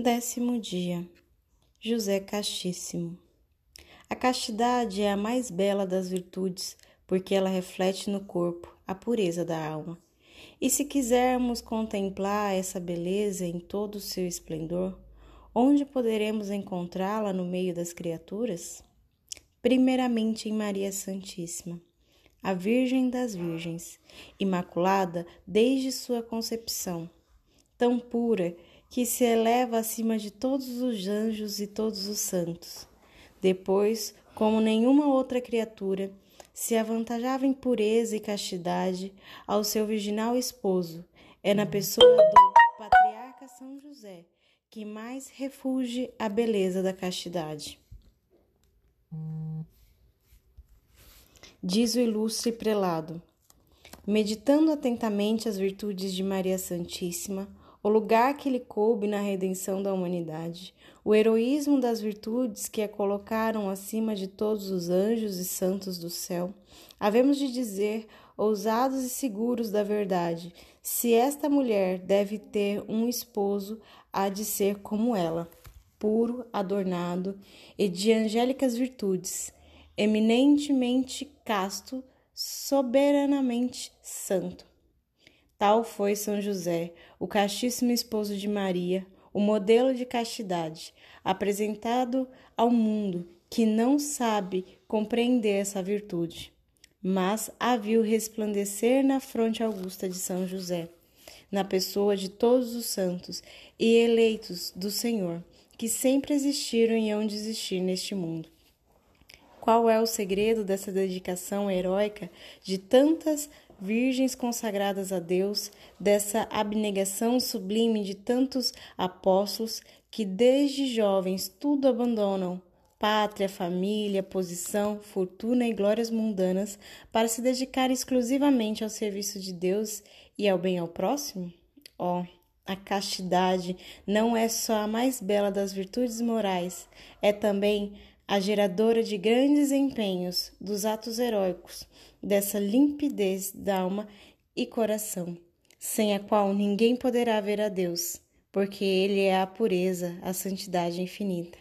Décimo dia. José Castíssimo. A castidade é a mais bela das virtudes, porque ela reflete no corpo a pureza da alma. E se quisermos contemplar essa beleza em todo o seu esplendor, onde poderemos encontrá-la no meio das criaturas? Primeiramente em Maria Santíssima, a Virgem das Virgens, imaculada desde sua concepção, tão pura que se eleva acima de todos os anjos e todos os santos. Depois, como nenhuma outra criatura, se avantajava em pureza e castidade ao seu virginal esposo. É na pessoa do patriarca São José que mais refugie a beleza da castidade. Diz o ilustre prelado. Meditando atentamente as virtudes de Maria Santíssima, o lugar que lhe coube na redenção da humanidade, o heroísmo das virtudes que a colocaram acima de todos os anjos e santos do céu, havemos de dizer, ousados e seguros da verdade, se esta mulher deve ter um esposo, há de ser como ela, puro, adornado e de angélicas virtudes, eminentemente casto, soberanamente santo Tal foi São José, o castíssimo esposo de Maria, o modelo de castidade, apresentado ao mundo que não sabe compreender essa virtude, mas a viu resplandecer na fronte augusta de São José, na pessoa de todos os santos e eleitos do Senhor, que sempre existiram e hão de existir neste mundo. Qual é o segredo dessa dedicação heróica de tantas virgens consagradas a Deus, dessa abnegação sublime de tantos apóstolos que desde jovens tudo abandonam, pátria, família, posição, fortuna e glórias mundanas, para se dedicar exclusivamente ao serviço de Deus e ao bem ao próximo? Ó, oh, a castidade não é só a mais bela das virtudes morais, é também a geradora de grandes empenhos, dos atos heróicos, dessa limpidez da alma e coração, sem a qual ninguém poderá ver a Deus, porque Ele é a pureza, a santidade infinita.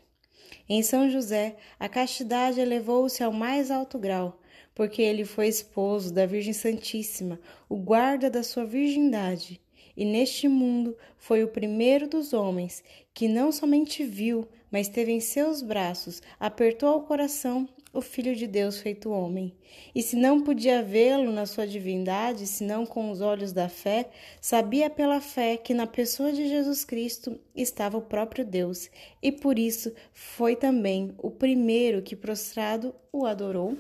Em São José, a castidade elevou-se ao mais alto grau, porque ele foi esposo da Virgem Santíssima, o guarda da sua virgindade, e neste mundo foi o primeiro dos homens que não somente viu, mas teve em seus braços, apertou ao coração o Filho de Deus feito homem. E se não podia vê-lo na sua divindade, senão com os olhos da fé, sabia pela fé que na pessoa de Jesus Cristo estava o próprio Deus, e por isso foi também o primeiro que prostrado o adorou.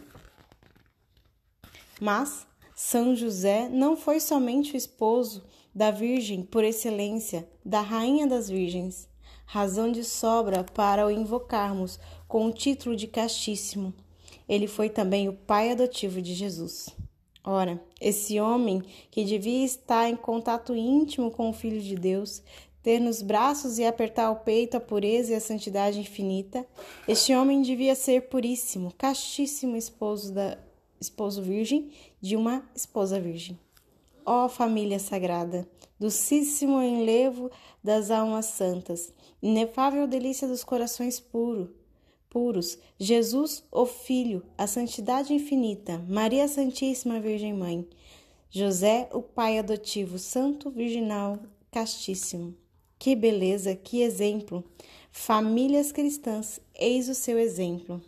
Mas São José não foi somente o esposo da Virgem por excelência, da Rainha das Virgens, razão de sobra para o invocarmos com o título de Castíssimo. Ele foi também o pai adotivo de Jesus. Ora, esse homem que devia estar em contato íntimo com o Filho de Deus, ter nos braços e apertar ao peito a pureza e a santidade infinita, este homem devia ser puríssimo, castíssimo esposo da esposo virgem de uma esposa virgem. Ó oh, família sagrada, docíssimo enlevo das almas santas, inefável delícia dos corações puros, puros, Jesus, o Filho, a santidade infinita, Maria Santíssima Virgem Mãe, José, o Pai adotivo, Santo Virginal, Castíssimo. Que beleza, que exemplo! Famílias cristãs, eis o seu exemplo.